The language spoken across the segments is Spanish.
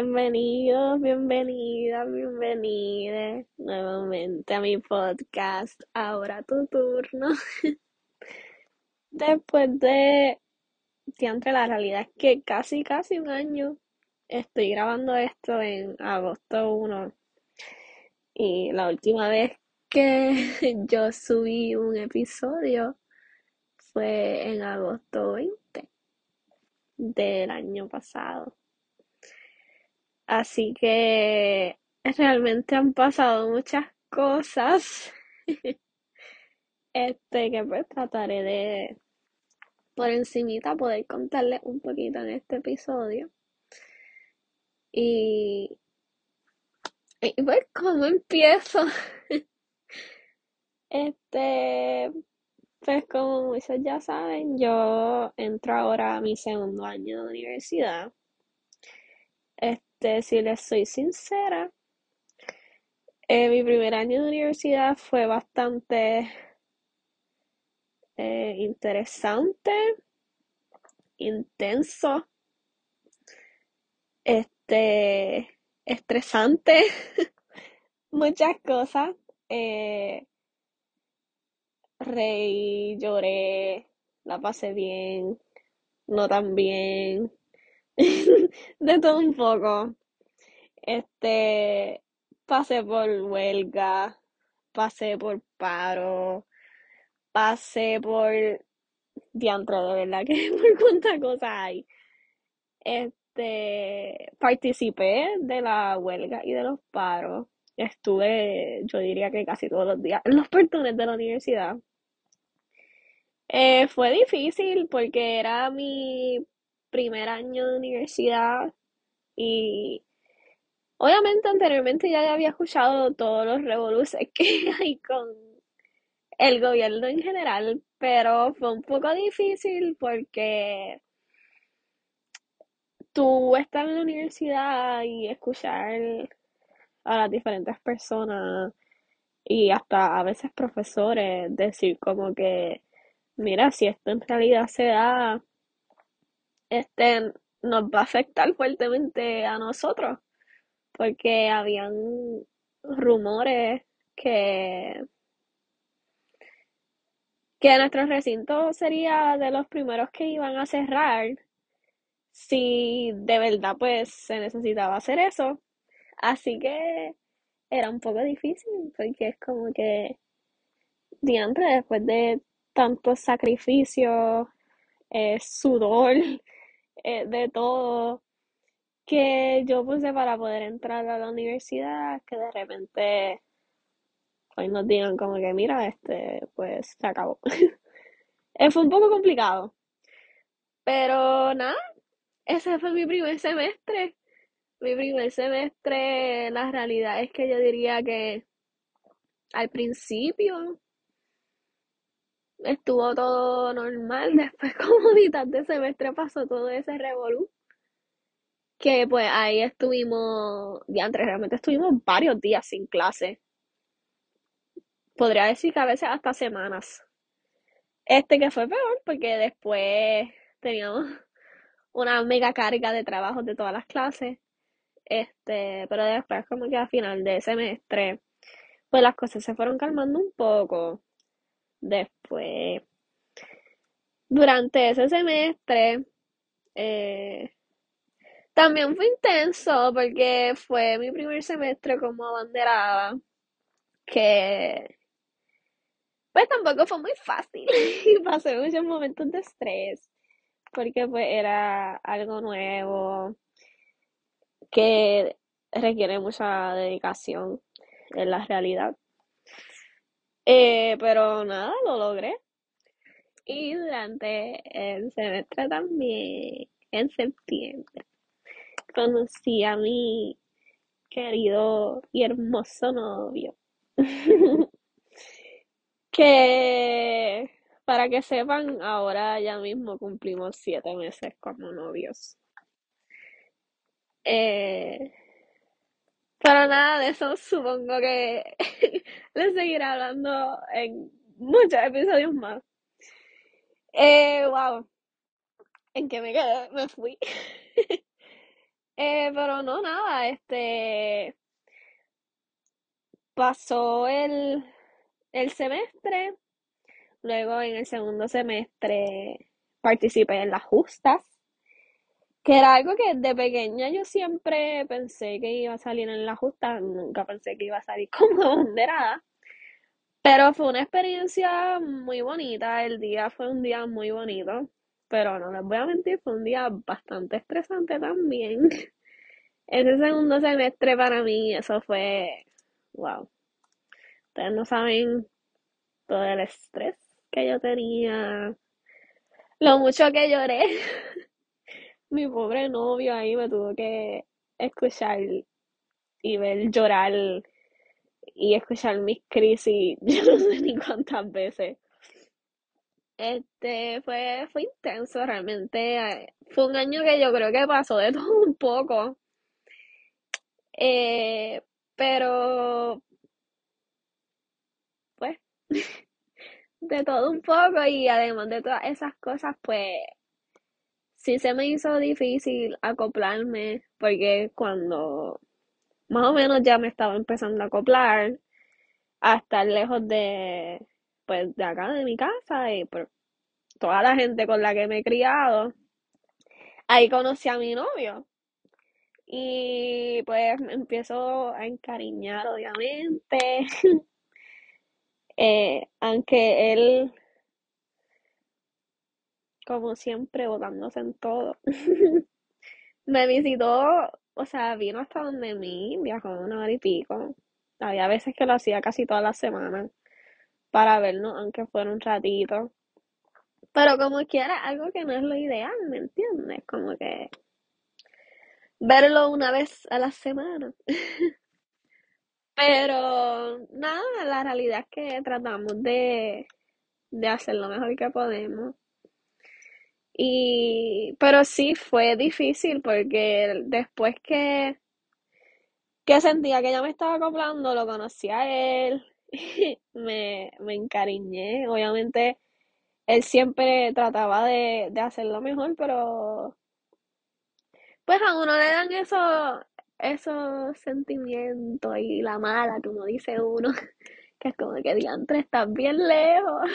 Bienvenidos, bienvenidas, bienvenidas nuevamente a mi podcast. Ahora tu turno. Después de, entre la realidad es que casi, casi un año estoy grabando esto en agosto 1 y la última vez que yo subí un episodio fue en agosto 20 del año pasado. Así que realmente han pasado muchas cosas. Este que pues trataré de por encimita poder contarles un poquito en este episodio. Y, y pues cómo empiezo. Este, pues como muchos ya saben, yo entro ahora a mi segundo año de universidad. Este, si les soy sincera, eh, mi primer año de universidad fue bastante eh, interesante, intenso, este, estresante, muchas cosas. Eh, reí, lloré, la pasé bien, no tan bien, de todo un poco. Este, pasé por huelga, pasé por paro, pasé por diantre, de verdad que por cuántas cosas hay. Este, participé de la huelga y de los paros. Estuve, yo diría que casi todos los días en los portones de la universidad. Eh, fue difícil porque era mi primer año de universidad y obviamente anteriormente ya había escuchado todos los revoluciones que hay con el gobierno en general, pero fue un poco difícil porque tú estás en la universidad y escuchar a las diferentes personas y hasta a veces profesores decir como que mira, si esto en realidad se da, este nos va a afectar fuertemente a nosotros, porque habían rumores que que nuestro recinto sería de los primeros que iban a cerrar si de verdad pues se necesitaba hacer eso. Así que era un poco difícil porque es como que diantre después de tanto sacrificio, eh, sudor, eh, de todo que yo puse para poder entrar a la universidad, que de repente hoy nos digan como que mira, este, pues se acabó. Eh, fue un poco complicado. Pero nada, ese fue mi primer semestre. Mi primer semestre, la realidad es que yo diría que al principio estuvo todo normal. Después, como mitad de semestre, pasó todo ese revolú. Que pues ahí estuvimos, antes realmente estuvimos varios días sin clase. Podría decir que a veces hasta semanas. Este que fue peor porque después teníamos una mega carga de trabajos de todas las clases. Este, pero después como que a final de semestre, pues las cosas se fueron calmando un poco. Después, durante ese semestre, eh, también fue intenso porque fue mi primer semestre como abanderada, que pues tampoco fue muy fácil y pasé muchos momentos de estrés porque pues era algo nuevo que requiere mucha dedicación en la realidad. Eh, pero nada, lo logré. Y durante el semestre también, en septiembre, conocí a mi querido y hermoso novio. que para que sepan, ahora ya mismo cumplimos siete meses como novios. Eh, para nada de eso supongo que les seguiré hablando en muchos episodios más. Eh, wow. ¿En qué me quedé? Me fui. Eh, pero no, nada, este pasó el, el semestre, luego en el segundo semestre participé en las justas, que era algo que de pequeña yo siempre pensé que iba a salir en las justas, nunca pensé que iba a salir como abanderada. Pero fue una experiencia muy bonita, el día fue un día muy bonito, pero no les voy a mentir, fue un día bastante estresante también. Ese segundo semestre para mí, eso fue, wow. Ustedes no saben todo el estrés que yo tenía, lo mucho que lloré. Mi pobre novio ahí me tuvo que escuchar y ver llorar y escuchar mis crisis, yo no sé ni cuántas veces. Este fue, fue intenso realmente. eh, Fue un año que yo creo que pasó de todo un poco. Eh, pero pues de todo un poco y además de todas esas cosas, pues sí se me hizo difícil acoplarme porque cuando más o menos ya me estaba empezando a acoplar a estar lejos de pues de acá de mi casa y por toda la gente con la que me he criado, ahí conocí a mi novio. Y pues me empiezo a encariñar obviamente, eh, aunque él como siempre botándose en todo. Me visitó, o sea, vino hasta donde mí, viajó una hora y pico. Había veces que lo hacía casi todas las semanas para vernos, aunque fuera un ratito. Pero como quiera, algo que no es lo ideal, ¿me entiendes? Como que verlo una vez a la semana. Pero nada, la realidad es que tratamos de, de hacer lo mejor que podemos. Y, pero sí fue difícil porque después que, que sentía que ya me estaba acoplando, lo conocí a él, me, me encariñé. Obviamente, él siempre trataba de, de hacerlo mejor, pero pues a uno le dan esos, esos sentimientos y la mala, como dice uno, que es como que diantre, estás bien lejos.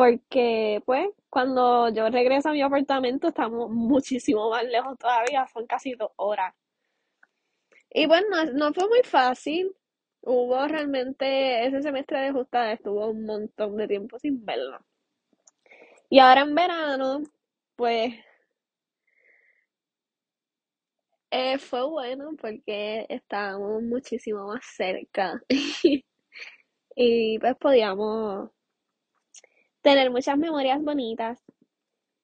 Porque, pues, cuando yo regreso a mi apartamento, estamos muchísimo más lejos todavía, son casi dos horas. Y bueno, no, no fue muy fácil. Hubo realmente, ese semestre de justa estuvo un montón de tiempo sin verlo. Y ahora en verano, pues, eh, fue bueno porque estábamos muchísimo más cerca. Y pues podíamos tener muchas memorias bonitas.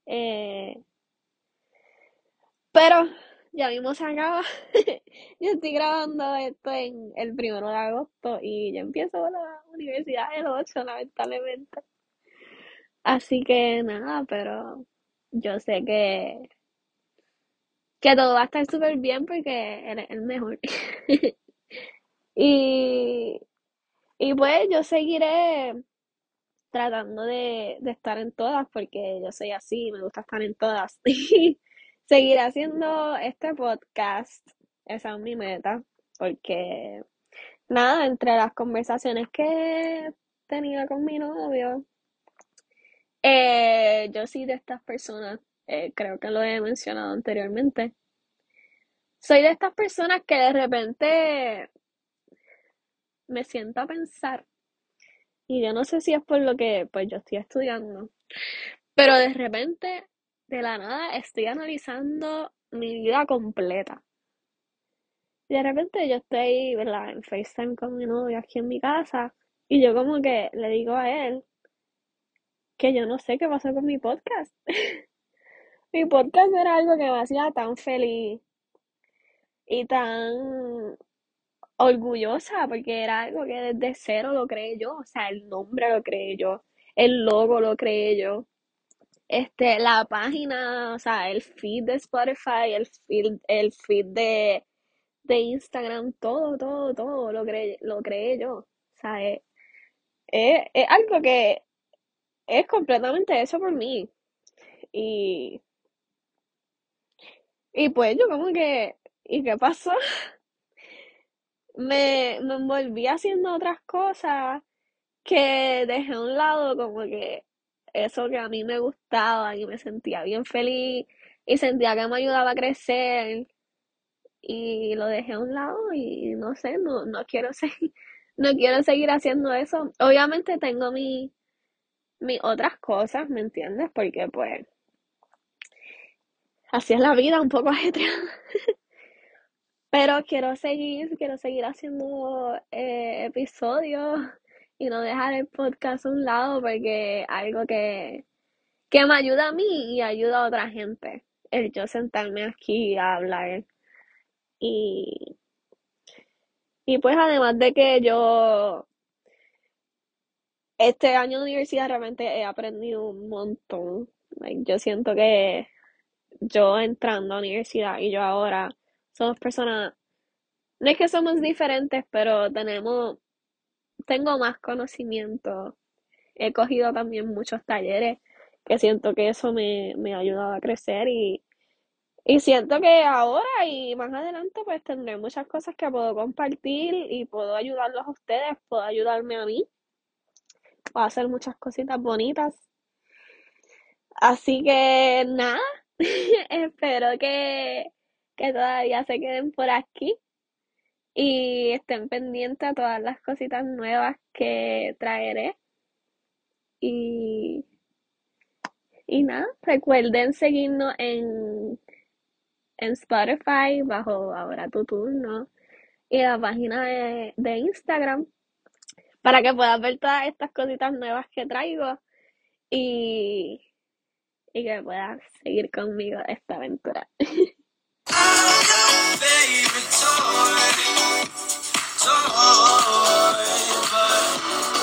Eh, pero ya mismo se acaba. Yo estoy grabando esto en el primero de agosto y ya empiezo la universidad el 8, lamentablemente. Así que nada, pero yo sé que, que todo va a estar súper bien porque eres el mejor. Y, y pues yo seguiré tratando de, de estar en todas porque yo soy así, me gusta estar en todas. Seguiré haciendo este podcast, esa es mi meta, porque nada, entre las conversaciones que tenía con mi novio, eh, yo soy de estas personas, eh, creo que lo he mencionado anteriormente, soy de estas personas que de repente me siento a pensar, y yo no sé si es por lo que pues yo estoy estudiando, pero de repente, de la nada, estoy analizando mi vida completa. Y de repente yo estoy, ¿verdad? En FaceTime con mi novio aquí en mi casa y yo como que le digo a él que yo no sé qué pasó con mi podcast. Mi podcast era algo que me hacía tan feliz y tan orgullosa porque era algo que desde cero lo creé yo, o sea, el nombre lo creé yo, el logo lo creé yo, este, la página, o sea, el feed de Spotify, el feed, el feed de, de Instagram, todo, todo, todo lo creé, lo creé yo, o sea, es, es- es algo que es completamente hecho por mí. Y, y pues yo como que, ¿y qué pasó? Me, me envolví haciendo otras cosas que dejé a un lado como que eso que a mí me gustaba y me sentía bien feliz y sentía que me ayudaba a crecer y lo dejé a un lado y no sé, no, no quiero seguir, no quiero seguir haciendo eso. Obviamente tengo mi, mis otras cosas, ¿me entiendes? Porque pues así es la vida, un poco ajetreada. Pero quiero seguir, quiero seguir haciendo eh, episodios y no dejar el podcast a un lado porque algo que, que me ayuda a mí y ayuda a otra gente. El yo sentarme aquí a hablar. Y, y pues además de que yo este año de universidad realmente he aprendido un montón. Yo siento que yo entrando a la universidad y yo ahora somos personas, no es que somos diferentes, pero tenemos, tengo más conocimiento. He cogido también muchos talleres que siento que eso me, me ha ayudado a crecer y, y siento que ahora y más adelante pues tendré muchas cosas que puedo compartir y puedo ayudarlos a ustedes, puedo ayudarme a mí, puedo hacer muchas cositas bonitas. Así que nada, espero que, que todavía se queden por aquí y estén pendientes a todas las cositas nuevas que traeré. Y, y nada, recuerden seguirnos en, en Spotify bajo Ahora tu turno y la página de, de Instagram para que puedas ver todas estas cositas nuevas que traigo y, y que puedas seguir conmigo esta aventura. Favorite toy, toy, but